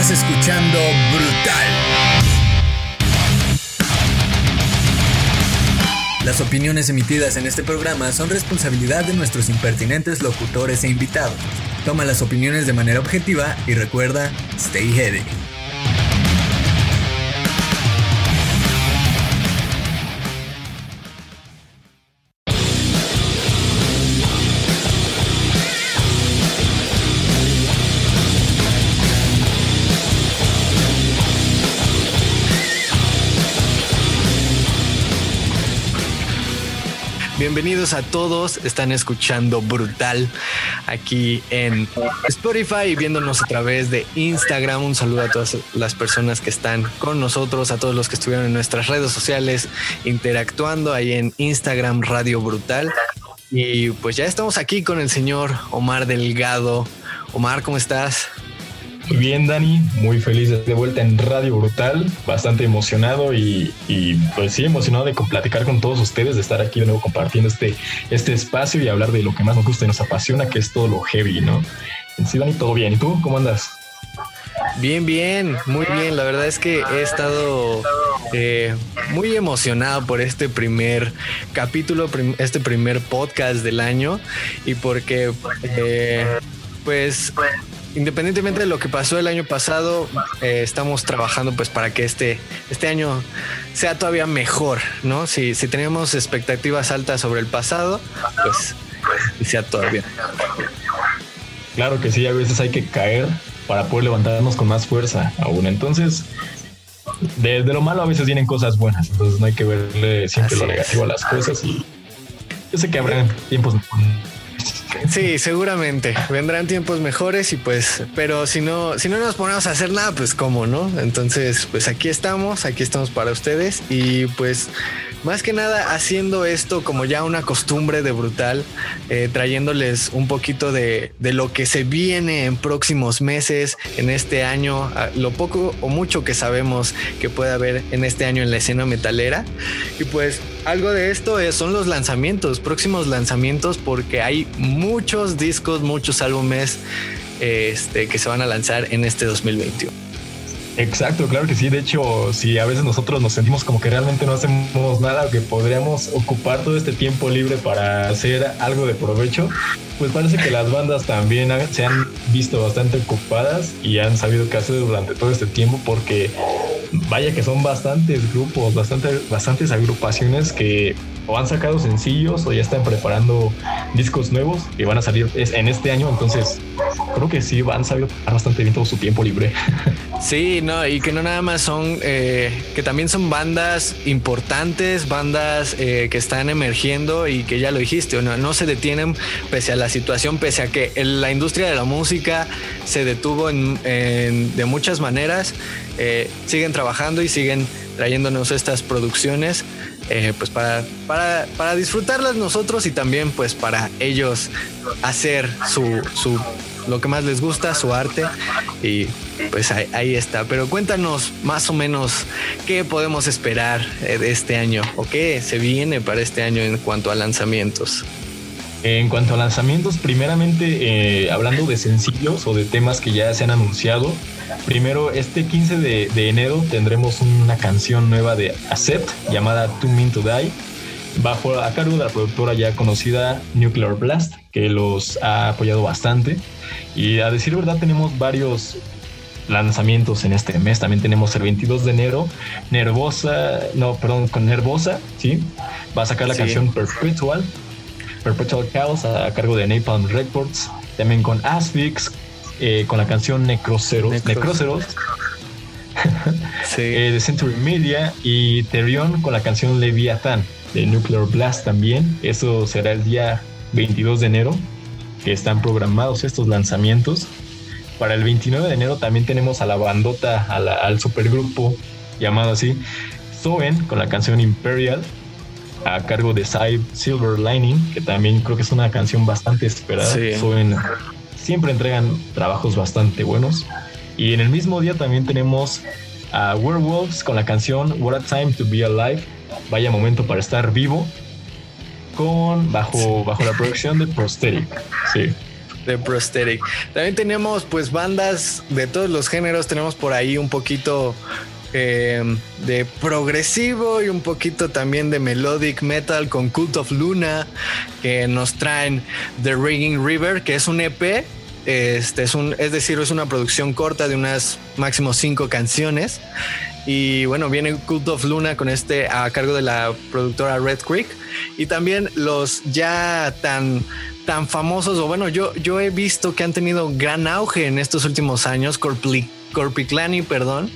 Estás escuchando Brutal. Las opiniones emitidas en este programa son responsabilidad de nuestros impertinentes locutores e invitados. Toma las opiniones de manera objetiva y recuerda, stay heavy. Bienvenidos a todos, están escuchando Brutal aquí en Spotify y viéndonos a través de Instagram. Un saludo a todas las personas que están con nosotros, a todos los que estuvieron en nuestras redes sociales interactuando ahí en Instagram Radio Brutal. Y pues ya estamos aquí con el señor Omar Delgado. Omar, ¿cómo estás? Bien, Dani, muy feliz de vuelta en Radio Brutal, bastante emocionado y, pues sí, emocionado de platicar con todos ustedes, de estar aquí de nuevo compartiendo este, este espacio y hablar de lo que más nos gusta y nos apasiona, que es todo lo heavy, ¿no? Sí, Dani, todo bien. ¿Y tú cómo andas? Bien, bien, muy bien. La verdad es que he estado eh, muy emocionado por este primer capítulo, este primer podcast del año y porque, eh, pues independientemente de lo que pasó el año pasado, eh, estamos trabajando pues para que este, este año sea todavía mejor, ¿no? Si, si teníamos expectativas altas sobre el pasado, pues, sea todavía. Claro que sí, a veces hay que caer para poder levantarnos con más fuerza aún. Entonces, de, lo malo a veces vienen cosas buenas, entonces no hay que verle siempre lo negativo a las cosas y yo sé que habrá tiempos Sí, seguramente vendrán tiempos mejores y pues, pero si no, si no nos ponemos a hacer nada, pues cómo, ¿no? Entonces, pues aquí estamos, aquí estamos para ustedes y pues más que nada haciendo esto como ya una costumbre de brutal, eh, trayéndoles un poquito de, de, lo que se viene en próximos meses, en este año, lo poco o mucho que sabemos que puede haber en este año en la escena metalera. Y pues algo de esto es, son los lanzamientos, próximos lanzamientos, porque hay muchos discos, muchos álbumes este, que se van a lanzar en este 2021. Exacto, claro que sí. De hecho, si a veces nosotros nos sentimos como que realmente no hacemos nada, que podríamos ocupar todo este tiempo libre para hacer algo de provecho, pues parece que las bandas también se han visto bastante ocupadas y han sabido qué hacer durante todo este tiempo porque vaya que son bastantes grupos, bastantes, bastantes agrupaciones que o han sacado sencillos o ya están preparando discos nuevos que van a salir en este año. Entonces, creo que sí van sabido bastante bien todo su tiempo libre. Sí, no, y que no nada más son, eh, que también son bandas importantes, bandas eh, que están emergiendo y que ya lo dijiste, no, no se detienen pese a la situación, pese a que la industria de la música se detuvo en, de muchas maneras, eh, siguen trabajando y siguen trayéndonos estas producciones. Pues para, para, para, disfrutarlas nosotros y también pues para ellos hacer su, su lo que más les gusta, su arte y pues ahí, está. Pero cuéntanos más o menos qué podemos esperar eh, de este año o qué se viene para este año en cuanto a lanzamientos. En cuanto a lanzamientos, primeramente eh, hablando de sencillos o de temas que ya se han anunciado, primero este 15 de, enero tendremos una canción nueva de Accept llamada Too Mean to Die, bajo a cargo de la productora ya conocida Nuclear Blast, que los ha apoyado bastante. Y a decir verdad, tenemos varios lanzamientos en este mes. También tenemos el 22 de enero, Nervosa, no, perdón, con Nervosa, ¿sí? Va a sacar la canción Perpetual, Perpetual Chaos a cargo de Napalm Records. También con Asphyx, eh, con la canción Necroceros. Necroceros. Eh, de Century Media y Terion con la canción Leviathan de Nuclear Blast también. Eso será el día 22 de enero que están programados estos lanzamientos. Para el 29 de enero también tenemos a la bandota, al supergrupo llamado así, Zoen, con la canción Imperial, a cargo de Silver Lining, que también creo que es una canción bastante esperada. Siempre entregan trabajos bastante buenos. Y en el mismo día también tenemos a Werewolves con la canción What a Time to Be Alive. Vaya momento para estar vivo. Con bajo, bajo la producción de Prosthetic. Sí. de Prosthetic. También tenemos pues bandas de todos los géneros. Tenemos por ahí un poquito eh, de progresivo y un poquito también de melodic metal con Cult of Luna que nos traen The Ringing River que es un EP este es un es decir es una producción corta de unas máximo cinco canciones. Y bueno viene Cult of Luna con este a cargo de la productora Red Creek. Y también los ya tan tan famosos o bueno yo yo he visto que han tenido gran auge en estos últimos años Corpli Corpiclani, perdón,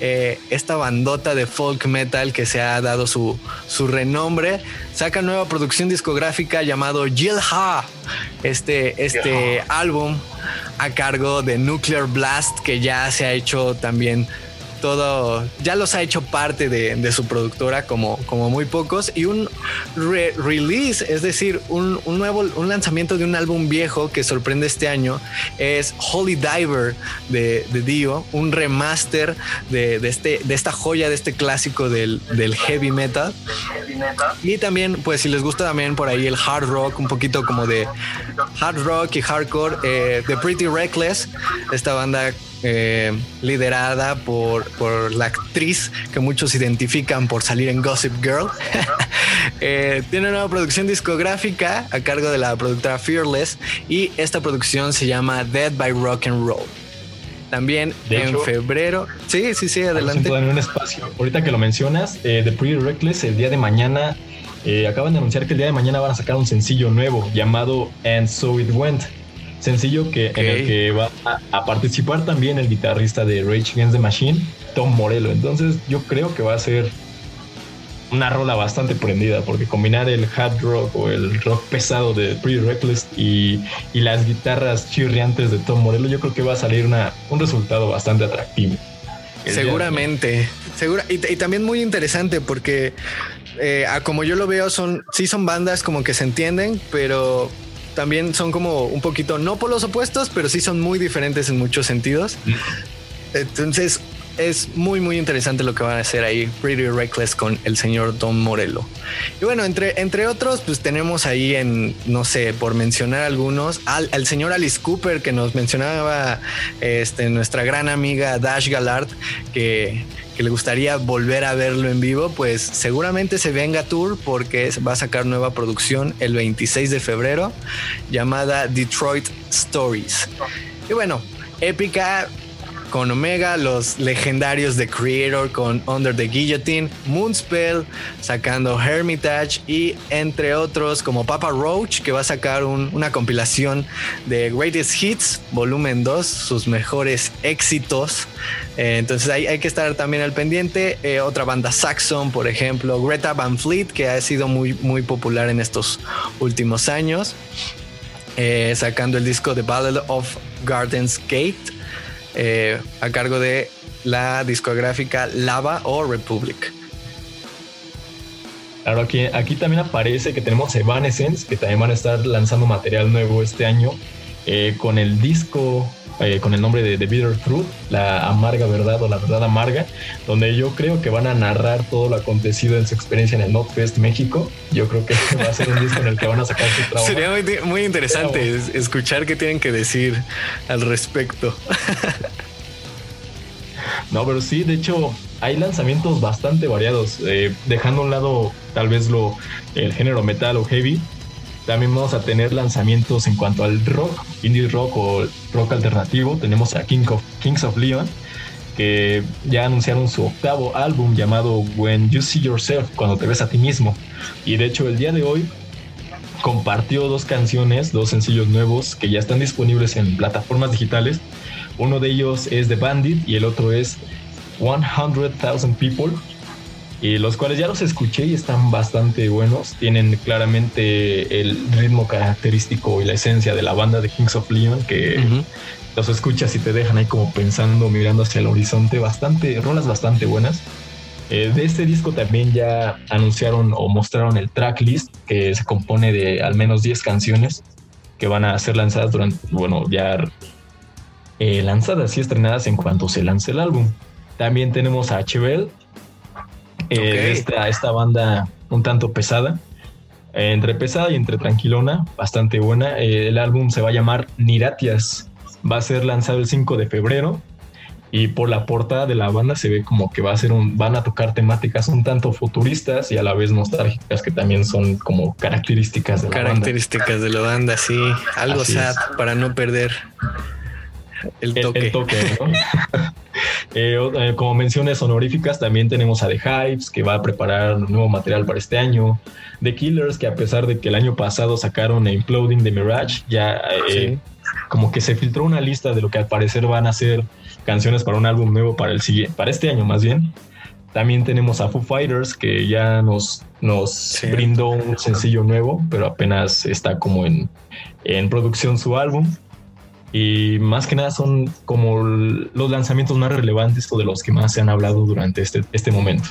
eh, esta bandota de folk metal que se ha dado su, su renombre, saca nueva producción discográfica llamado Jill Ha, este, este álbum a cargo de Nuclear Blast que ya se ha hecho también todo, ya los ha hecho parte de, su productora como, como muy pocos y un release, es decir, un, nuevo, un lanzamiento de un álbum viejo que sorprende este año es Holy Diver de, Dio, un remaster de, este, de esta joya, de este clásico del, heavy metal. Y también, pues si les gusta también por ahí el hard rock, un poquito como de hard rock y hardcore, eh, The Pretty Reckless, esta banda eh, liderada por, por, la actriz que muchos identifican por salir en Gossip Girl. Eh, tiene una nueva producción discográfica a cargo de la productora Fearless y esta producción se llama Dead by Rock and Roll. También en febrero. Sí, sí, sí, adelante. En un espacio. Ahorita que lo mencionas, eh, The Pretty Reckless, el día de mañana, acaban de anunciar que el día de mañana van a sacar un sencillo nuevo llamado And So It Went sencillo que, en el que va a, participar también el guitarrista de Rage Against the Machine, Tom Morello. Entonces yo creo que va a ser una rola bastante prendida porque combinar el hard rock o el rock pesado de Pretty Reckless y, las guitarras chirriantes de Tom Morello, yo creo que va a salir una, un resultado bastante atractivo. Seguramente, segura, y, también muy interesante porque eh, como yo lo veo, son sí son bandas como que se entienden, pero también son como un poquito, no por los opuestos, pero sí son muy diferentes en muchos sentidos. Entonces es muy, muy interesante lo que van a hacer ahí Pretty Reckless con el señor Don Morello. Y bueno, entre, entre otros, pues tenemos ahí en, no sé, por mencionar algunos, al, señor Alice Cooper que nos mencionaba este, nuestra gran amiga Dash Gallard, que que le gustaría volver a verlo en vivo, pues seguramente se venga tour porque va a sacar nueva producción el 26 de febrero llamada Detroit Stories. Y bueno, épica con Omega, los legendarios de Creator con Under the Guillotine, Moonspell sacando Hermitage y entre otros como Papa Roach que va a sacar una compilación de Greatest Hits, volumen 2, sus mejores éxitos. Eh, entonces hay, hay, que estar también al pendiente. Eh, otra banda Saxon, por ejemplo, Greta Van Fleet, que ha sido muy, muy popular en estos últimos años. Eh, sacando el disco The Battle of Gardens Gate eh, a cargo de la discográfica Lava o Republic. Claro, aquí, aquí también aparece que tenemos Evanescence, que también van a estar lanzando material nuevo este año, eh, con el disco eh, con el nombre de The Bitter Truth, la amarga verdad o la verdad amarga, donde yo creo que van a narrar todo lo acontecido en su experiencia en el Notfest México. Yo creo que va a ser un disco en el que van a sacar su trabajo. Sería muy, interesante escuchar qué tienen que decir al respecto. no, pero sí, de hecho, hay lanzamientos bastante variados, eh, dejando a un lado tal vez lo el género metal o heavy, también vamos a tener lanzamientos en cuanto al rock, indie rock o rock alternativo. Tenemos a Kings of Leon, que ya anunciaron su octavo álbum llamado When You See Yourself, cuando te ves a ti mismo. Y de hecho el día de hoy compartió dos canciones, dos sencillos nuevos que ya están disponibles en plataformas digitales. Uno de ellos es The Bandit y el otro es 100,000 People y los cuales ya los escuché y están bastante buenos. Tienen claramente el ritmo característico y la esencia de la banda de Kings of Leon que los escuchas y te dejan ahí como pensando, mirando hacia el horizonte. Bastante, rolas bastante buenas. Eh, de este disco también ya anunciaron o mostraron el tracklist que se compone de al menos 10 canciones que van a ser lanzadas durante, bueno, ya eh, lanzadas y estrenadas en cuanto se lance el álbum. También tenemos a Eh, esta, esta banda un tanto pesada, entre pesada y entre tranquilona, bastante buena. Eh, el álbum se va a llamar Niratias. Va a ser lanzado el 5 de febrero y por la portada de la banda se ve como que va a ser un, van a tocar temáticas un tanto futuristas y a la vez nostálgicas que también son como características de la características de la banda, sí, algo sad para no perder el toque. Eh, eh, como menciones honoríficas, también tenemos a The Hypes, que va a preparar nuevo material para este año. The Killers, que a pesar de que el año pasado sacaron Imploding the Mirage, ya eh, como que se filtró una lista de lo que al parecer van a ser canciones para un álbum nuevo para el siguiente, para este año más bien. También tenemos a Foo Fighters que ya nos, nos brindó un sencillo nuevo, pero apenas está como en, en producción su álbum. Y más que nada son como los lanzamientos más relevantes o de los que más se han hablado durante este, este momento.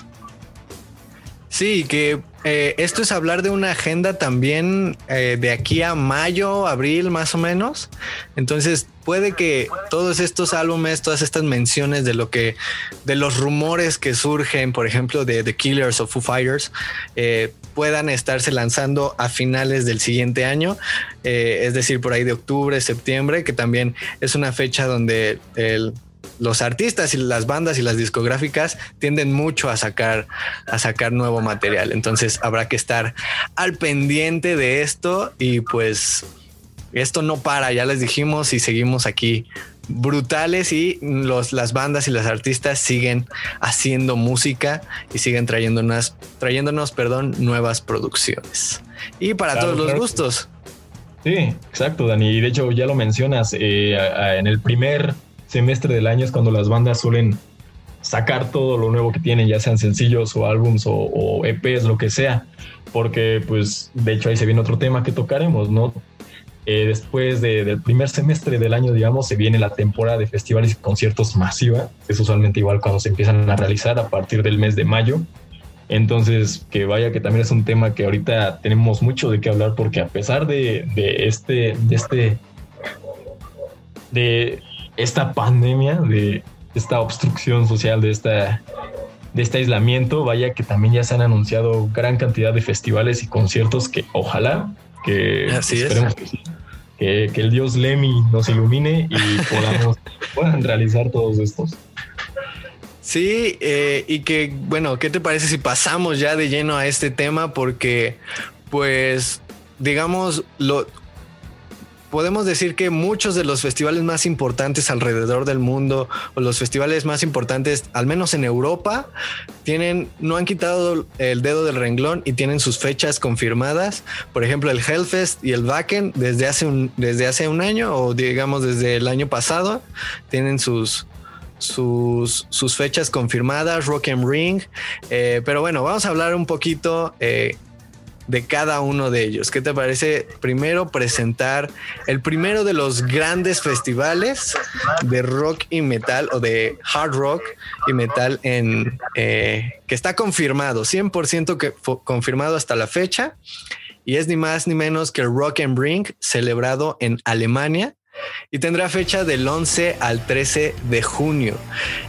Sí, que eh, esto es hablar de una agenda también eh, de aquí a mayo, abril más o menos. Entonces puede que todos estos álbumes, todas estas menciones de lo que, de los rumores que surgen, por ejemplo, de The Killers o Foo Fighters, eh, puedan estarse lanzando a finales del siguiente año, es decir, por ahí de octubre, septiembre, que también es una fecha donde los artistas y las bandas y las discográficas tienden mucho a sacar, a sacar nuevo material. Entonces habrá que estar al pendiente de esto y pues esto no para, ya les dijimos y seguimos aquí brutales y los, las bandas y las artistas siguen haciendo música y siguen trayéndonos, trayéndonos perdón, nuevas producciones. Y para todos los gustos. Sí, exacto, Dani. Y de hecho ya lo mencionas, eh, en el primer semestre del año es cuando las bandas suelen sacar todo lo nuevo que tienen, ya sean sencillos o álbums o, EPs, lo que sea, porque pues de hecho ahí se viene otro tema que tocaremos, ¿no? Eh, después del primer semestre del año, digamos, se viene la temporada de festivales y conciertos masiva, es usualmente igual cuando se empiezan a realizar a partir del mes de mayo. Entonces, que vaya que también es un tema que ahorita tenemos mucho de qué hablar porque a pesar de, de este, de este, de esta pandemia, de esta obstrucción social, de, esta, de este aislamiento, vaya que también ya se han anunciado gran cantidad de festivales y conciertos que ojalá que esperemos que, el dios Lemmy nos ilumine y podamos puedan realizar todos estos. Sí, eh, y que bueno, ¿qué te parece si pasamos ya de lleno a este tema? Porque, pues, digamos, lo, podemos decir que muchos de los festivales más importantes alrededor del mundo o los festivales más importantes, al menos en Europa, tienen, no han quitado el dedo del renglón y tienen sus fechas confirmadas. Por ejemplo, el Hellfest y el Wacken desde hace un, desde hace un año o digamos desde el año pasado tienen sus, sus, sus, fechas confirmadas, Rock and Ring. Eh, pero bueno, vamos a hablar un poquito eh, de cada uno de ellos. ¿Qué te parece? Primero presentar el primero de los grandes festivales de rock y metal o de hard rock y metal en eh, que está confirmado, 100% que confirmado hasta la fecha. Y es ni más ni menos que el Rock and Ring celebrado en Alemania y tendrá fecha del 11 al 13 de junio.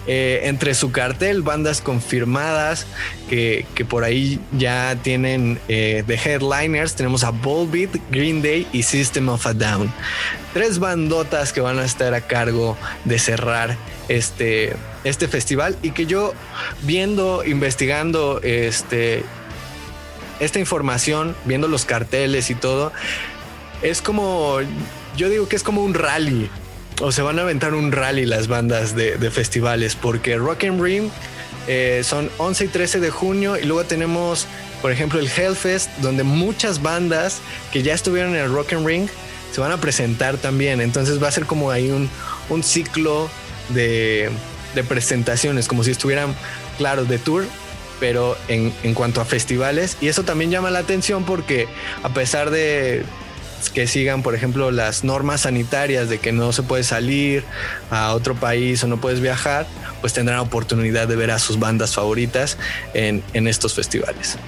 Eh, entre su cartel, bandas confirmadas que, por ahí ya tienen eh, de headliners, tenemos a Volbeat, Green Day y System of a Down. Tres bandotas que van a estar a cargo de cerrar este, este festival y que yo viendo, investigando este, esta información, viendo los carteles y todo, es como yo digo que es como un rally. O se van a aventar un rally las bandas de, festivales, porque Rock and Ring eh, son 11 y 13 de junio y luego tenemos, por ejemplo, el Hellfest, donde muchas bandas que ya estuvieron en el Rock and Ring se van a presentar también. Entonces va a ser como ahí un, ciclo de, de, presentaciones, como si estuvieran, claro, de tour, pero en, en cuanto a festivales. Y eso también llama la atención porque a pesar de que sigan, por ejemplo, las normas sanitarias de que no se puede salir a otro país o no puedes viajar, pues tendrán oportunidad de ver a sus bandas favoritas en, estos festivales.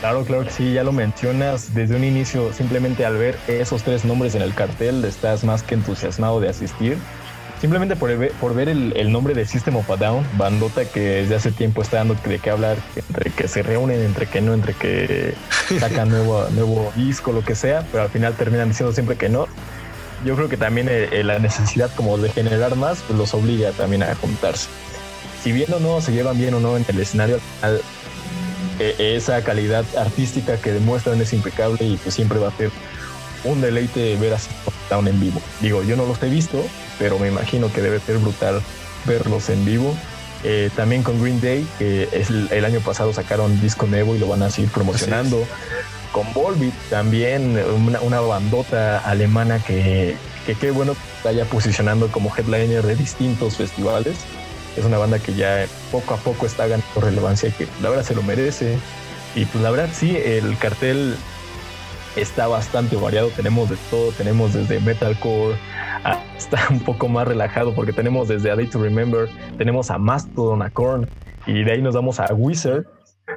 Claro, claro que sí, ya lo mencionas desde un inicio, simplemente al ver esos tres nombres en el cartel estás más que entusiasmado de asistir. Simplemente por, ver el, nombre de System of a Down, bandota que desde hace tiempo está dando de qué hablar, entre que se reúnen, entre que no, entre que sacan nuevo, nuevo disco, lo que sea, pero al final terminan diciendo siempre que no. Yo creo que también eh, eh, la necesidad como de generar más, pues los obliga también a juntarse. Si bien o no se llevan bien o no en el escenario, e, esa calidad artística que demuestran es impecable y pues siempre va a ser un deleite ver a Down en vivo. Digo, yo no los he visto, pero me imagino que debe ser brutal verlos en vivo. Eh, también con Green Day, que es el, año pasado sacaron disco nuevo y lo van a seguir promocionando. Con Volbeat también, una, bandota alemana que, que qué bueno está ya posicionando como headliner de distintos festivales. Es una banda que ya poco a poco está ganando relevancia y que la verdad se lo merece. Y pues la verdad sí, el cartel está bastante variado. Tenemos de todo, tenemos desde metalcore hasta un poco más relajado porque tenemos desde A Day to Remember, tenemos a Mastodon, a Korn y de ahí nos vamos a Wizard,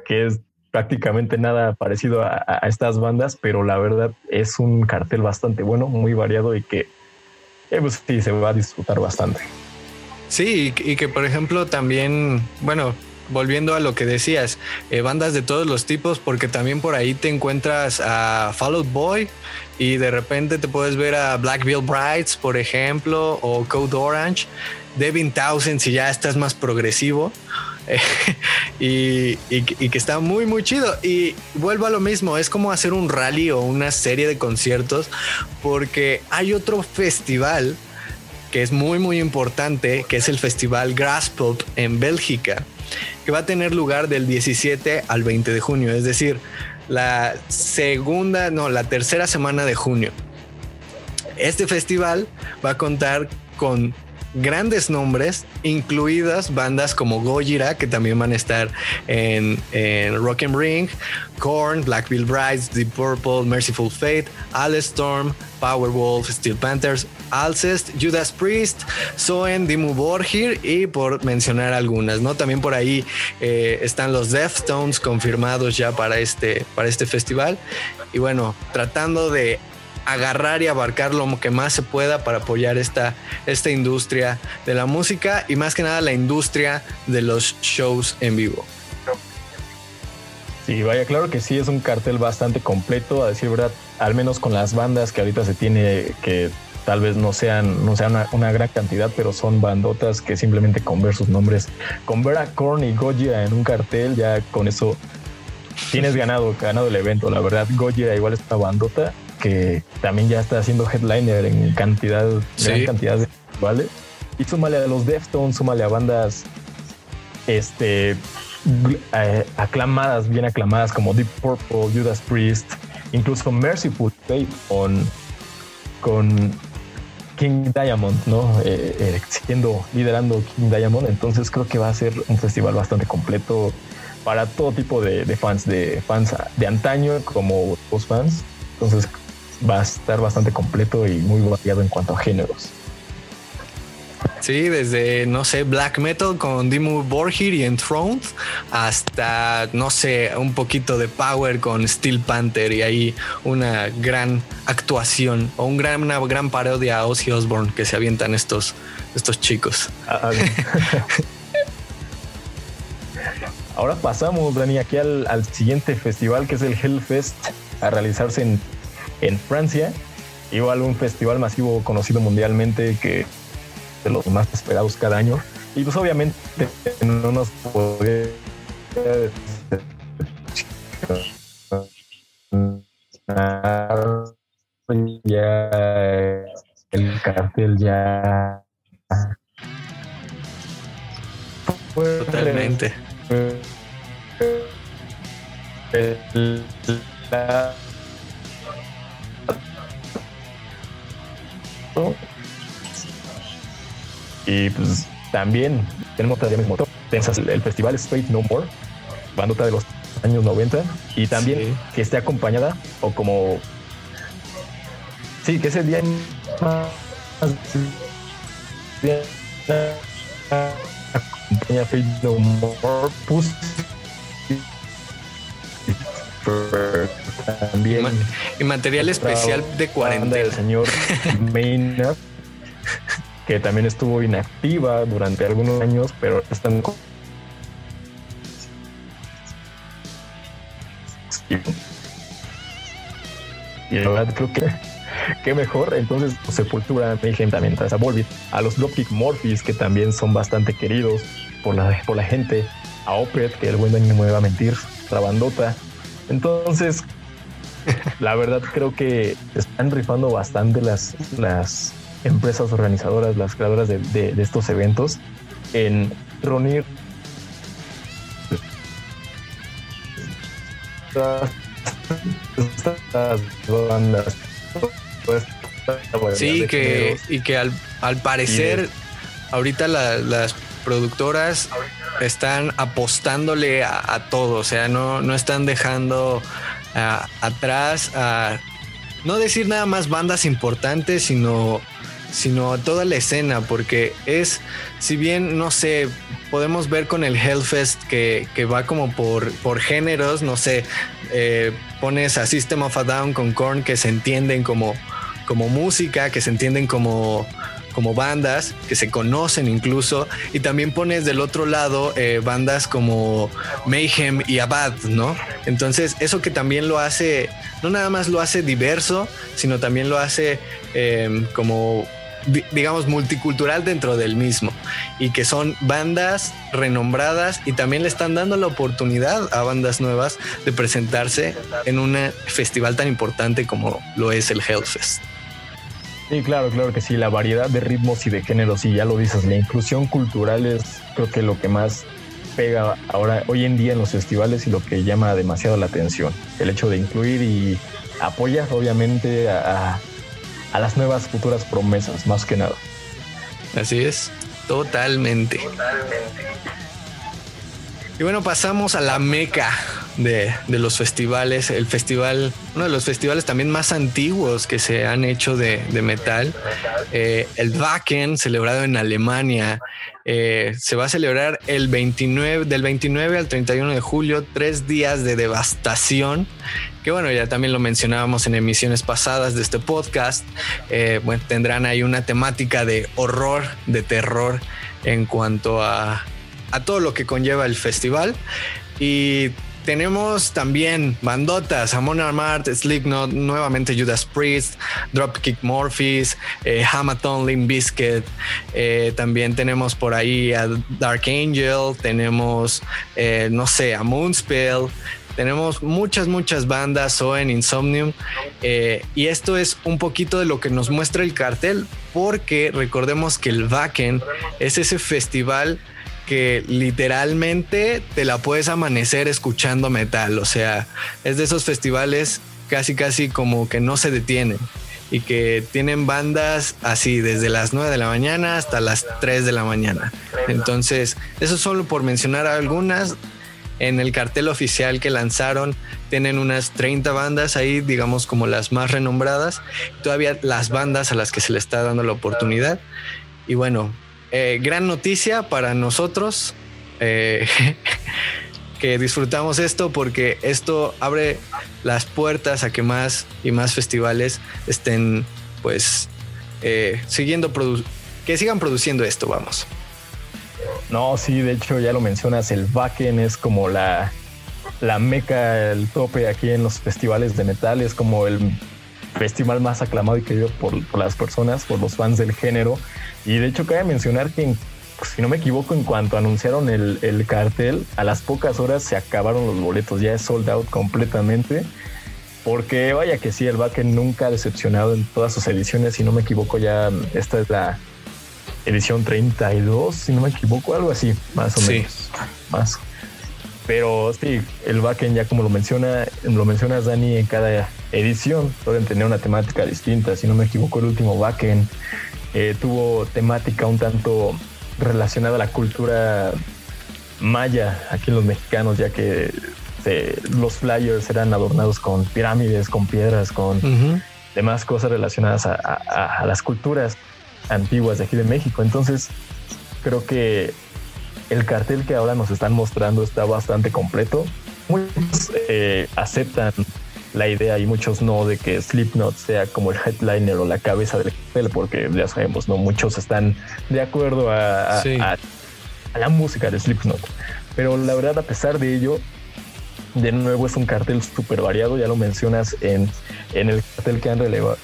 que es prácticamente nada parecido a, estas bandas, pero la verdad es un cartel bastante bueno, muy variado y que eh, pues, sí, se va a disfrutar bastante. Sí, y que por ejemplo también, bueno, volviendo a lo que decías, eh, bandas de todos los tipos, porque también por ahí te encuentras a Fall Out Boy y de repente te puedes ver a Black Bill Brides, por ejemplo, o Code Orange, Devin Townsend si ya estás más progresivo. y, y, que está muy muy chido y vuelvo a lo mismo es como hacer un rally o una serie de conciertos porque hay otro festival que es muy muy importante que es el festival Graspop en Bélgica que va a tener lugar del 17 al 20 de junio, es decir, la segunda, no, la tercera semana de junio. Este festival va a contar con grandes nombres, incluidas bandas como Gojira, que también van a estar en, Rock and Ring, Korn, Black Bill Brides, Deep Purple, Merciful Fate, Storm, Powerwolf, Steel Panthers, Alcest, Judas Priest, Soen, Dimmu Borgir y por mencionar algunas, ¿no? También por ahí eh, están los Deftones confirmados ya para este, para este festival. Y bueno, tratando de agarrar y abarcar lo que más se pueda para apoyar esta, esta industria de la música y más que nada la industria de los shows en vivo. Sí, vaya, claro que sí, es un cartel bastante completo, a decir verdad, al menos con las bandas que ahorita se tiene, que tal vez no sean, no sean una, gran cantidad, pero son bandotas que simplemente con ver sus nombres, con ver a Korn y Gojira en un cartel, ya con eso tienes ganado, ganado el evento, la verdad, Gojira igual es una bandota que también ya está haciendo headliner en cantidad, gran cantidad de ¿vale? Y súmale a los Deftones, súmale a bandas este eh, aclamadas, bien aclamadas como Deep Purple, Judas Priest, incluso Merciful Fate con, con King Diamond, ¿no? Eh, eh, siendo, liderando King Diamond. Entonces creo que va a ser un festival bastante completo para todo tipo de, fans, de fans de antaño como los fans. Entonces va a estar bastante completo y muy variado en cuanto a géneros. Sí, desde, no sé, black metal con Dimmu Borgir y Enthroned hasta, no sé, un poquito de power con Steel Panther y ahí una gran actuación o un gran, una gran parodia a Ozzy Osbourne que se avientan estos, estos chicos. Ah, ah, Ahora pasamos, Dani, aquí al, al siguiente festival que es el Hellfest a realizarse en en Francia. Igual un festival masivo conocido mundialmente que de los más esperados cada año. Y pues obviamente no nos podía ya el cartel ya totalmente Y pues también tenemos todavía mismo el festival Straight No More, bandota de los años 90, y también que esté acompañada o como sí, que ese día acompaña Fate No More también y material especial de 40 del señor Maynard que también estuvo inactiva durante algunos años, pero están y la verdad creo que qué mejor. Entonces, Sepultura, Mayhem también trae a Volbeat, a los Dropkick Morphys, que también son bastante queridos por la, por la gente, a Opeth, que el buen Dani no me va a mentir, la bandota. Entonces, la verdad creo que están rifando bastante las, las empresas organizadoras, las creadoras de, de, estos eventos, en reunir estas bandas. Sí, que, y que al, al parecer ahorita las productoras están apostándole a, todo, o sea, no, no están dejando atrás a no decir nada más bandas importantes, sino sino toda la escena, porque es, si bien, no sé, podemos ver con el Hellfest que, que va como por, por géneros, no sé, eh, pones a System of a Down con Korn que se entienden como, como música, que se entienden como como bandas que se conocen incluso y también pones del otro lado eh, bandas como Mayhem y Abad, ¿no? Entonces eso que también lo hace, no nada más lo hace diverso, sino también lo hace eh, como digamos, multicultural dentro del mismo y que son bandas renombradas y también le están dando la oportunidad a bandas nuevas de presentarse en un festival tan importante como lo es el Hellfest. Sí, claro, claro que sí, la variedad de ritmos y de géneros, y ya lo dices, la inclusión cultural es creo que lo que más pega ahora, hoy en día en los festivales y lo que llama demasiado la atención. El hecho de incluir y apoyar obviamente a, las nuevas futuras promesas, más que nada. Así es, totalmente. Y bueno, pasamos a la meca de, los festivales, el festival, uno de los festivales también más antiguos que se han hecho de, metal, eh, el Wacken, celebrado en Alemania. Eh, se va a celebrar el 29, del 29 al 31 de julio, tres días de devastación que bueno, ya también lo mencionábamos en emisiones pasadas de este podcast, eh, tendrán ahí una temática de horror, de terror en cuanto a, a todo lo que conlleva el festival. Y tenemos también bandotas, Amon Amart, Slipknot, nuevamente Judas Priest, Dropkick Murphys, eh, Hamaton, Limp. Eh, también tenemos por ahí a Dark Angel, tenemos, eh, no sé, a Moonspell. Tenemos muchas, muchas bandas o en Insomnium. Eh, y esto es un poquito de lo que nos muestra el cartel, porque recordemos que el Wacken es ese festival que literalmente te la puedes amanecer escuchando metal. O sea, es de esos festivales casi, casi como que no se detienen y que tienen bandas así desde las 9 de la mañana hasta las 3 de la mañana. Entonces, eso solo por mencionar algunas. En el cartel oficial que lanzaron tienen unas 30 bandas ahí, digamos como las más renombradas. Todavía las bandas a las que se le está dando la oportunidad. Y bueno, eh, gran noticia para nosotros eh, que disfrutamos esto porque esto abre las puertas a que más y más festivales estén pues eh, siguiendo que sigan produciendo esto, vamos. No, sí, de hecho ya lo mencionas, el Wacken es como la, la meca, el tope aquí en los festivales de metal, es como el festival más aclamado y querido por, las personas, por los fans del género. Y de hecho cabe mencionar que, si no me equivoco, en cuanto anunciaron el, el, cartel, a las pocas horas se acabaron los boletos, ya es sold out completamente. Porque vaya que sí, el Wacken nunca ha decepcionado en todas sus ediciones, si no me equivoco ya esta es la edición 32, si no me equivoco, algo así, más o menos. Más. Pero sí, el backend ya como lo menciona, lo mencionas Dani, en cada edición pueden tener una temática distinta. Si no me equivoco, el último backend eh, tuvo temática un tanto relacionada a la cultura maya aquí en los mexicanos, ya que los flyers eran adornados con pirámides, con piedras, con demás cosas relacionadas a las culturas antiguas de aquí de México. Entonces, creo que el cartel que ahora nos están mostrando está bastante completo. Muchos eh, aceptan la idea y muchos no de que Slipknot sea como el headliner o la cabeza del cartel, porque ya sabemos, no muchos están de acuerdo a, la música de Slipknot. Pero la verdad, a pesar de ello, de nuevo es un cartel súper variado, ya lo mencionas en, en el cartel que han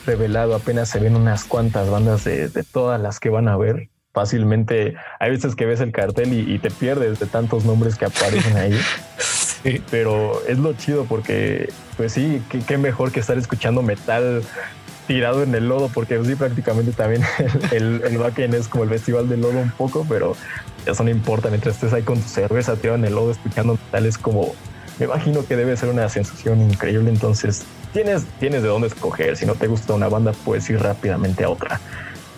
revelado, apenas se ven unas cuantas bandas de, de todas las que van a ver fácilmente hay veces que ves el cartel y, te pierdes de tantos nombres que aparecen ahí. sí. Pero es lo chido porque, pues sí, qué, mejor que estar escuchando metal tirado en el lodo, porque sí, prácticamente también el, el, backend es como el festival del lodo un poco, pero eso no importa. Mientras estés ahí con tu cerveza tirado en el lodo escuchando metal, es como, me imagino que debe ser una sensación increíble. Entonces, tienes, tienes de dónde escoger. Si no te gusta una banda, puedes ir rápidamente a otra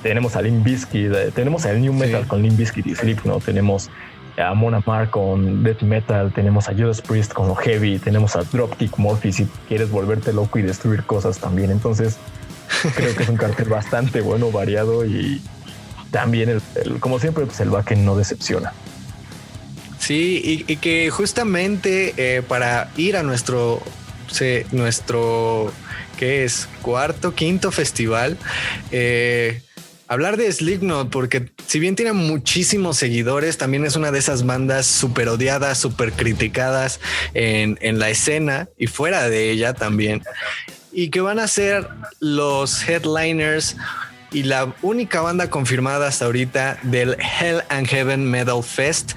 tenemos a Limp Bizkit, eh, tenemos al New Metal con Limp Bizkit y Sleep, ¿no? Tenemos a Mona Mar con Death Metal, tenemos a Judas Priest con lo Heavy, tenemos a Dropkick Murphy si quieres volverte loco y destruir cosas también. Entonces, creo que es un cartel bastante bueno, variado y también, el, como siempre, pues el backend no decepciona. Sí, y, que justamente eh, para ir a nuestro, nuestro, ¿qué es? Cuarto, quinto festival, eh, hablar de Slipknot, porque si bien tiene muchísimos seguidores, también es una de esas bandas súper odiadas, súper criticadas en, en la escena y fuera de ella también. Y que van a ser los headliners y la única banda confirmada hasta ahorita del Hell and Heaven Metal Fest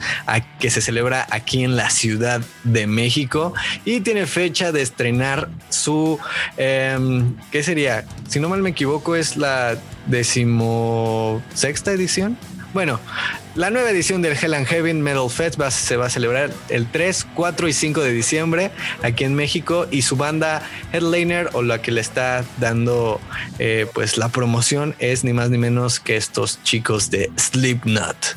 que se celebra aquí en la Ciudad de México y tiene fecha de estrenar su, em, ¿qué sería? Si no mal me equivoco es la decimosexta edición. Bueno, la nueva edición del Hell and Heaven Metal Fest se va a celebrar el 3, 4 y 5 de diciembre aquí en México y su banda Headliner o la que le está dando eh, pues la promoción es ni más ni menos que estos chicos de Slipknot.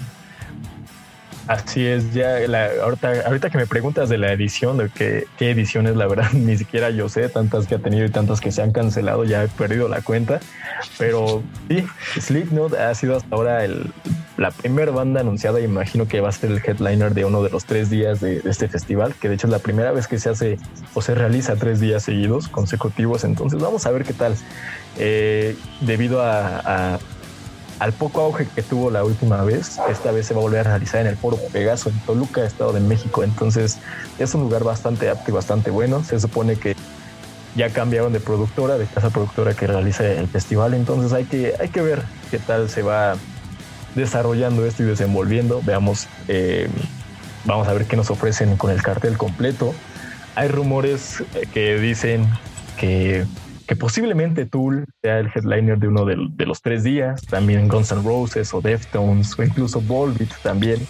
Así es, ya ahorita, ahorita que me preguntas de la edición, de qué, qué edición es, la verdad, ni siquiera yo sé, tantas que ha tenido y tantas que se han cancelado, ya he perdido la cuenta. Pero sí, Slipknot ha sido hasta ahora el, la primera banda anunciada, imagino que va a ser el headliner de uno de los tres días de, este festival, que de hecho es la primera vez que se hace o se realiza tres días seguidos, consecutivos. Entonces vamos a ver qué tal. Eh, debido a al poco auge que tuvo la última vez, esta vez se va a volver a realizar en el Foro Pegaso en Toluca, Estado de México. Entonces es un lugar bastante apto y bastante bueno. Se supone que ya cambiaron de productora, de casa productora que realiza el festival. Entonces hay que, hay que ver qué tal se va desarrollando esto y desenvolviendo. Veamos, eh, vamos a ver qué nos ofrecen con el cartel completo. Hay rumores que dicen que que posiblemente Tool sea el headliner de uno de, los tres días, también Guns N' Roses o Deftones o incluso Volbeat también.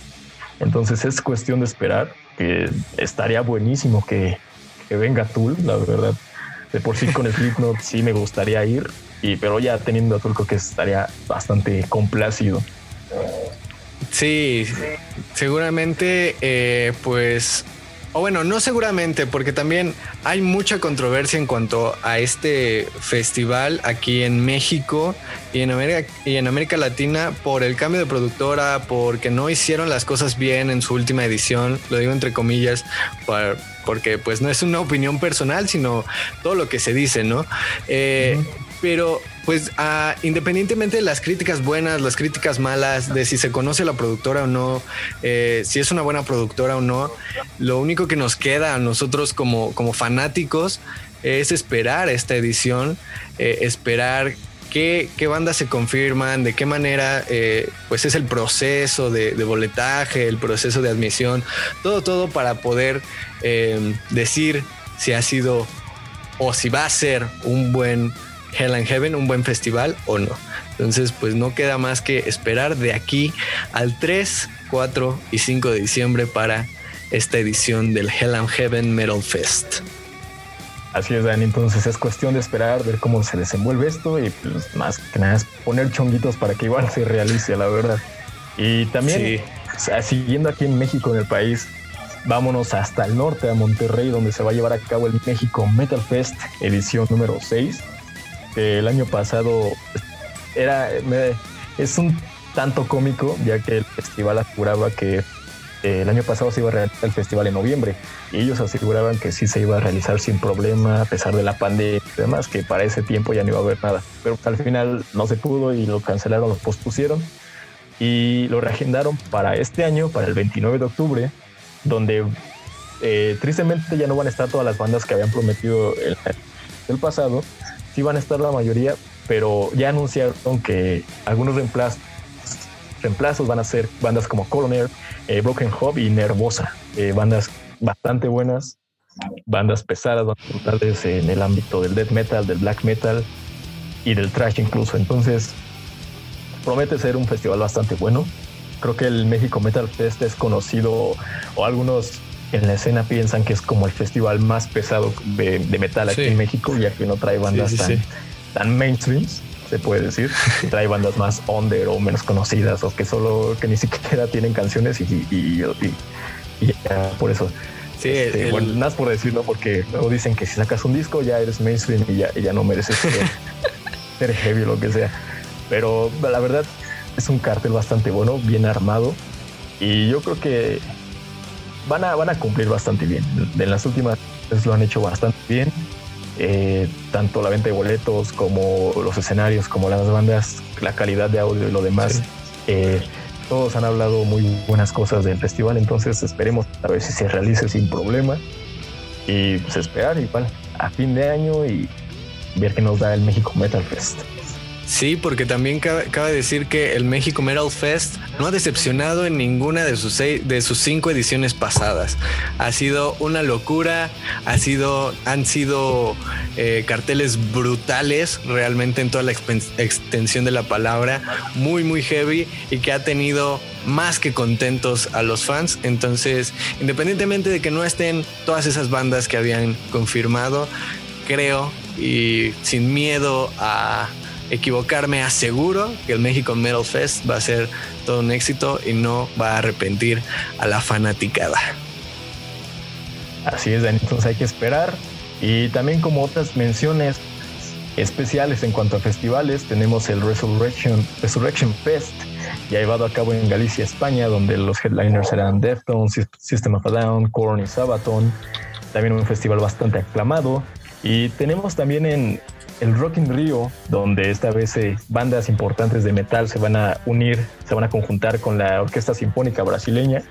Entonces es cuestión de esperar, que estaría buenísimo que, venga Tool, la verdad. De por sí con Slipknot sí me gustaría ir, pero ya teniendo a Tool creo que estaría bastante complacido. Sí, seguramente eh, pues o bueno, no seguramente, porque también hay mucha controversia en cuanto a este festival aquí en México y en América, y en América Latina por el cambio de productora, porque no hicieron las cosas bien en su última edición, lo digo entre comillas, porque pues no es una opinión personal, sino todo lo que se dice, ¿no? Eh, pero pues ah, independientemente de las críticas buenas, las críticas malas, de si se conoce la productora o no, eh, si es una buena productora o no, lo único que nos queda a nosotros como, como fanáticos es esperar esta edición, eh, esperar qué, qué, bandas se confirman, de qué manera eh, pues es el proceso de, de, boletaje, el proceso de admisión, todo, todo para poder decir si ha sido o si va a ser un buen Hell and Heaven un buen festival o no. Entonces, pues no queda más que esperar de aquí al 3, 4 y 5 de diciembre para esta edición del Hell and Heaven Metal Fest. Así es, Dan. Entonces es cuestión de esperar, ver cómo se desenvuelve esto y pues más que nada es poner chonguitos para que igual se realice, la verdad. Y también, siguiendo aquí en México, en el país, vámonos hasta el norte, a Monterrey, donde se va a llevar a cabo el México Metal Fest, edición número 6 el año pasado era es un tanto cómico, ya que el festival aseguraba que eh, el año pasado se iba a realizar el festival en noviembre y ellos aseguraban que sí se iba a realizar sin problema a pesar de la pandemia y demás, que para ese tiempo ya no iba a haber nada. Pero al final no se pudo y lo cancelaron, lo pospusieron y lo reagendaron para este año, para el 29 de octubre, donde eh, tristemente ya no van a estar todas las bandas que habían prometido el, el pasado, sí van a estar la mayoría, pero ya anunciaron que algunos reemplazos van a ser bandas como Coroner, eh, Broken Hope y Nervosa, eh, bandas bastante buenas, bandas pesadas, brutales en el ámbito del death metal, del black metal y del trash incluso. Entonces, promete ser un festival bastante bueno. Creo que el México Metal Fest es conocido, o algunos en la escena piensan que es como el festival más pesado de, metal aquí en México, ya que no trae bandas tan, tan mainstreams se puede decir. Trae bandas más under o menos conocidas o que solo, que ni siquiera tienen canciones y, y, por eso. Sí, este, bueno, nada por decir, ¿no? Porque luego dicen que si sacas un disco ya eres mainstream y ya, ya no mereces ser, heavy o lo que sea. Pero la verdad es un cartel bastante bueno, bien armado y yo creo que van a, van a cumplir bastante bien. En las últimas lo han hecho bastante bien eh, tanto la venta de boletos como los escenarios, como las bandas, la calidad de audio y lo demás. Eh, todos han hablado muy buenas cosas del festival, entonces esperemos a ver si se realice sin problema y pues esperar igual a fin de año y ver qué nos da el México Metal Fest. Sí, porque también cabe, decir que el México Metal Fest no ha decepcionado en ninguna de sus, de sus cinco ediciones pasadas. Ha sido una locura, ha sido, han sido eh, carteles brutales realmente en toda la extensión de la palabra, muy, muy heavy y que ha tenido más que contentos a los fans. Entonces, independientemente de que no estén todas esas bandas que habían confirmado, creo y sin miedo a equivocarme, aseguro que el México Metal Fest va a ser todo un éxito y no va a arrepentir a la fanaticada. Así es, Dani, entonces hay que esperar. Y también como otras menciones especiales en cuanto a festivales, tenemos el Resurrection, Resurrection Fest, ya llevado a cabo en Galicia, España, donde los headliners serán Deftones, System of a Down, Korn y Sabaton. También un festival bastante aclamado. Y tenemos también en, el Rock in Rio, donde esta vez eh, bandas importantes de metal se van a unir, se van a conjuntar con la Orquesta Sinfónica Brasileña.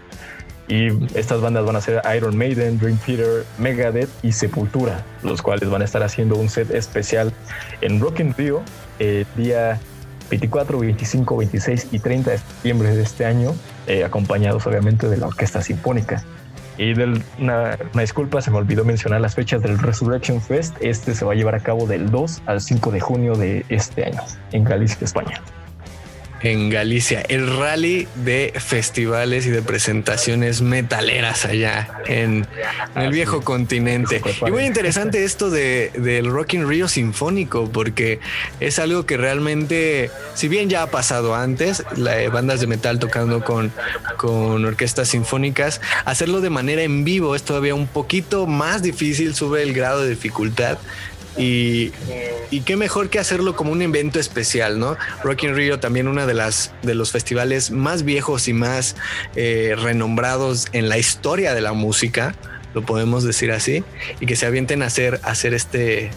Y estas bandas van a ser Iron Maiden, Dream Theater, Megadeth y Sepultura, los cuales van a estar haciendo un set especial en Rock in Rio el eh, día 24, 25, 26 y 30 de septiembre de este año, eh, acompañados obviamente de la Orquesta Sinfónica. Y del, una, disculpa, se me olvidó mencionar las fechas del Resurrection Fest. Este se va a llevar a cabo del 2 al 5 de junio de este año en Galicia, España en Galicia, el rally de festivales y de presentaciones metaleras allá en, el viejo continente. Y muy interesante esto de, del Rock in Rio Sinfónico, porque es algo que realmente, si bien ya ha pasado antes, la, eh, bandas de metal tocando con, con orquestas sinfónicas, hacerlo de manera en vivo es todavía un poquito más difícil, sube el grado de dificultad. Y, qué mejor que hacerlo como un evento especial, ¿no? Rock in Rio también uno de las de los festivales más viejos y más eh, renombrados en la historia de la música, lo podemos decir así, y que se avienten a hacer, hacer este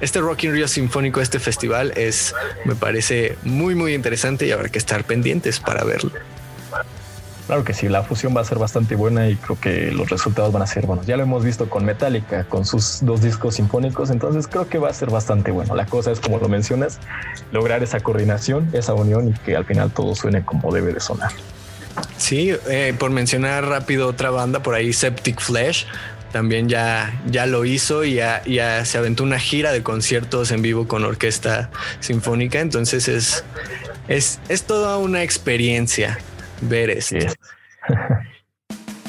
este Rock in Rio Sinfónico, este festival es, me parece muy, muy interesante y habrá que estar pendientes para verlo. Claro que sí, la fusión va a ser bastante buena y creo que los resultados van a ser buenos. Ya lo hemos visto con Metallica, con sus dos discos sinfónicos, entonces creo que va a ser bastante bueno. La cosa es, como lo mencionas, lograr esa coordinación, esa unión y que al final todo suene como debe de sonar. Sí, eh, por mencionar rápido otra banda por ahí, Septic Flesh, también ya, ya lo hizo y ya, ya, se aventó una gira de conciertos en vivo con orquesta sinfónica. Entonces es, es, es toda una experiencia ver esto.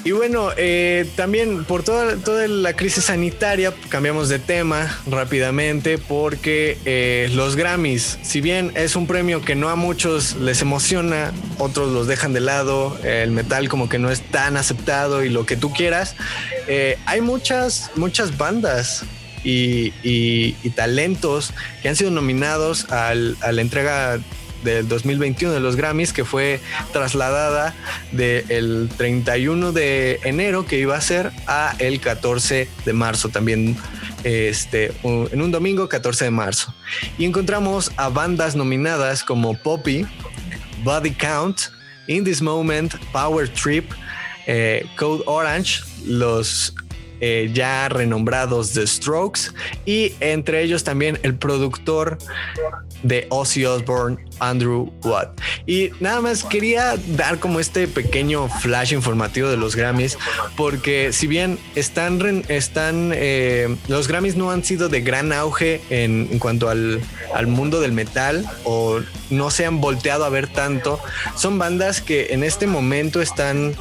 Y bueno, eh, también por toda, toda, la crisis sanitaria, cambiamos de tema rápidamente porque eh, los Grammys, si bien es un premio que no a muchos les emociona, otros los dejan de lado, el metal como que no es tan aceptado y lo que tú quieras, eh, hay muchas, muchas bandas y, talentos que han sido nominados a la entrega del 2021 de los Grammys, que fue trasladada del 31 de enero que iba a ser a el 14 de marzo también. Este, en un domingo 14 de marzo. Y encontramos a bandas nominadas como Poppy, Body Count, In This Moment, Power Trip, eh, Code Orange, los eh, ya renombrados The Strokes y entre ellos también el productor de Ozzy Osbourne, Andrew Watt. Y nada más quería dar como este pequeño flash informativo de los Grammys, porque si bien están, están eh, los Grammys no han sido de gran auge en, en cuanto al, al, mundo del metal o no se han volteado a ver tanto, son bandas que en este momento están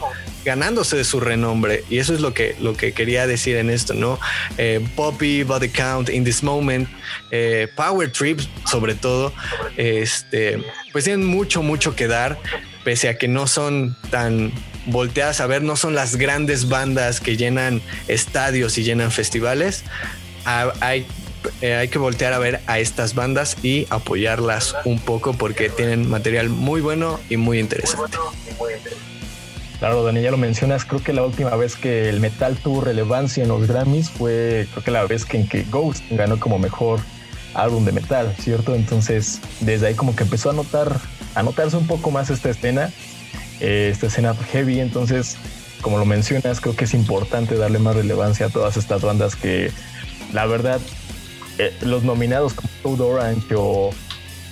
ganándose de su renombre. Y eso es lo que, lo que quería decir en esto, ¿no? Eh, Poppy, Body Count, In This Moment, eh, Power Trips, sobre todo, este, pues tienen mucho, mucho que dar, pese a que no son tan volteadas a ver, no son las grandes bandas que llenan estadios y llenan festivales. Hay eh, hay que voltear a ver a estas bandas y apoyarlas un poco porque tienen material muy bueno y muy interesante. Claro, Dani, ya lo mencionas. Creo que la última vez que el metal tuvo relevancia en los Grammys fue, creo que la vez que en que Ghost ganó como mejor álbum de metal, ¿cierto? Entonces, desde ahí como que empezó a notar, a notarse un poco más esta escena, eh, esta escena heavy. Entonces, como lo mencionas, creo que es importante darle más relevancia a todas estas bandas que, la verdad, eh, los nominados como Code Orange o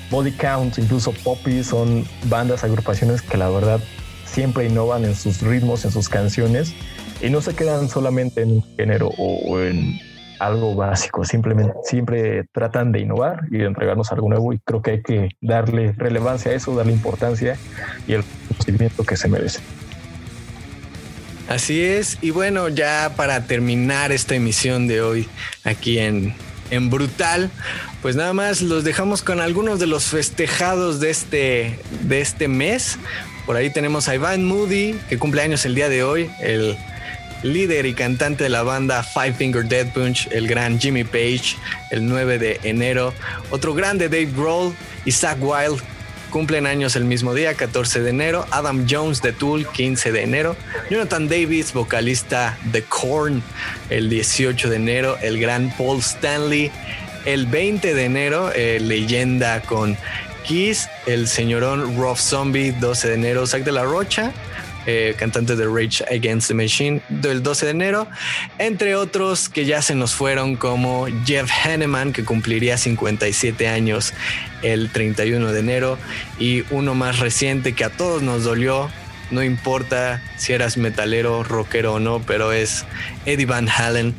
Body Count, incluso Poppy, son bandas, agrupaciones que la verdad siempre innovan en sus ritmos, en sus canciones y no se quedan solamente en un género o, en algo básico, simplemente siempre tratan de innovar y de entregarnos algo nuevo y creo que hay que darle relevancia a eso, darle importancia y el conocimiento que se merece. Así es, y bueno, ya para terminar esta emisión de hoy aquí en, en Brutal, pues nada más los dejamos con algunos de los festejados de este, de este mes. Por ahí tenemos a Ivan Moody, que cumple años el día de hoy, el líder y cantante de la banda Five Finger Dead Punch, el gran Jimmy Page, el 9 de enero. Otro grande Dave Grohl y Zach Wild cumplen años el mismo día, 14 de enero. Adam Jones de Tool, 15 de enero. Jonathan Davis, vocalista de Korn, el 18 de enero. El gran Paul Stanley, el 20 de enero, eh, leyenda con Kiss, el señorón Rough Zombie, 12 de enero, Zack de la Rocha, eh, cantante de Rage Against the Machine, del 12 de enero, entre otros que ya se nos fueron como Jeff Hanneman, que cumpliría 57 años el 31 de enero, y uno más reciente que a todos nos dolió, no importa si eras metalero, rockero o no, pero es Eddie Van Halen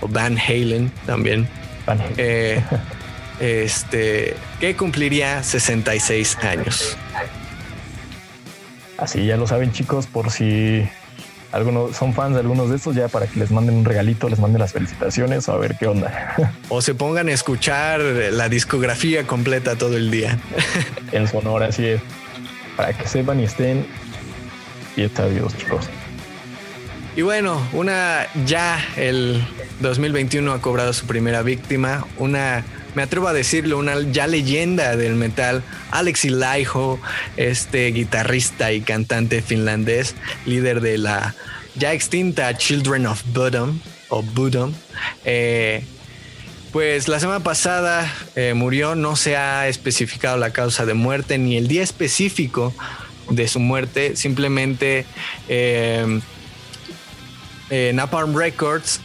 o Van Halen también. Van Halen. Eh, este, que cumpliría 66 años. Así ya lo saben chicos, por si algunos son fans de algunos de estos, ya para que les manden un regalito, les manden las felicitaciones a ver qué onda. O se pongan a escuchar la discografía completa todo el día. En Sonora, así es. Para que sepan y estén y está Dios, chicos. Y bueno, una ya el 2021 ha cobrado su primera víctima, una me atrevo a decirlo, una ya leyenda del metal, Alex Laiho, este guitarrista y cantante finlandés, líder de la ya extinta Children of Bodom o Budom. Eh, pues la semana pasada eh, murió, no se ha especificado la causa de muerte ni el día específico de su muerte, simplemente eh, Napalm Records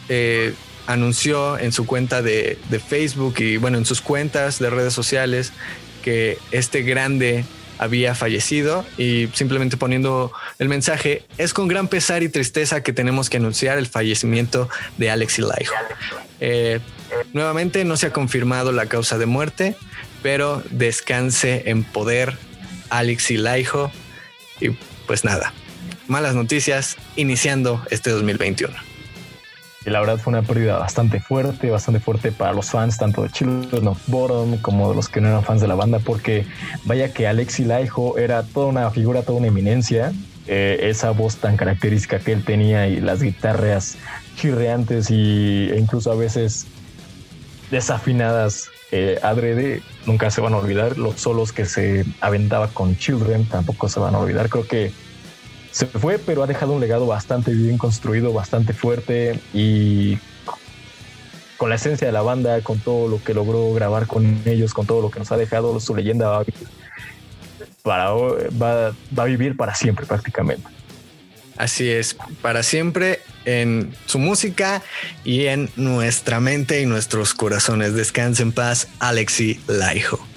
anunció en su cuenta de, Facebook y bueno, en sus cuentas de redes sociales que este grande había fallecido y simplemente poniendo el mensaje, es con gran pesar y tristeza que tenemos que anunciar el fallecimiento de Alex Laiho. Eh, nuevamente no se ha confirmado la causa de muerte, pero descanse en poder Alex Laiho y pues nada, malas noticias iniciando este 2021. Y la verdad fue una pérdida bastante fuerte, bastante fuerte para los fans, tanto de Children of Bottom como de los que no eran fans de la banda, porque vaya que Alexi Laiho era toda una figura, toda una eminencia. Eh, esa voz tan característica que él tenía y las guitarras chirreantes y, e incluso a veces desafinadas eh, adrede, nunca se van a olvidar. Los solos que se aventaba con Children tampoco se van a olvidar. Creo que se fue, pero ha dejado un legado bastante bien construido, bastante fuerte y con la esencia de la banda, con todo lo que logró grabar con ellos, con todo lo que nos ha dejado, su leyenda va a vivir para, va, va a vivir para siempre prácticamente. Así es, para siempre en su música y en nuestra mente y nuestros corazones. Descanse en paz, Alexi Laiho.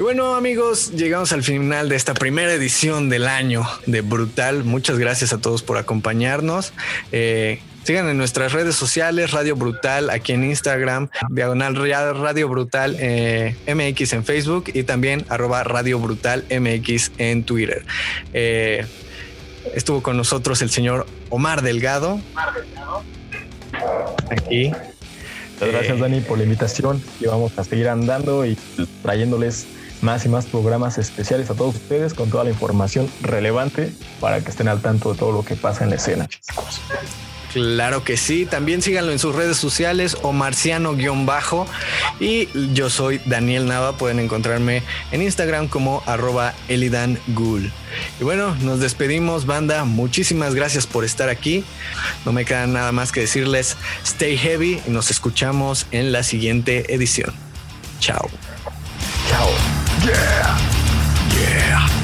Y bueno amigos, llegamos al final de esta primera edición del año de Brutal. Muchas gracias a todos por acompañarnos. Eh, sigan en nuestras redes sociales, Radio Brutal, aquí en Instagram, Diagonal Radio Brutal eh, MX en Facebook y también arroba Radio Brutal MX en Twitter. Eh, Estuvo con nosotros el señor Omar Delgado. Aquí. Muchas gracias, eh, Dani, por la invitación. Y vamos a seguir andando y trayéndoles más y más programas especiales a todos ustedes con toda la información relevante para que estén al tanto de todo lo que pasa en la escena. Claro que sí. También síganlo en sus redes sociales o marciano-bajo. Y yo soy Daniel Nava. Pueden encontrarme en Instagram como arroba Y bueno, nos despedimos, banda. Muchísimas gracias por estar aquí. No me queda nada más que decirles stay heavy y nos escuchamos en la siguiente edición. Chao. Chao. Yeah. Yeah.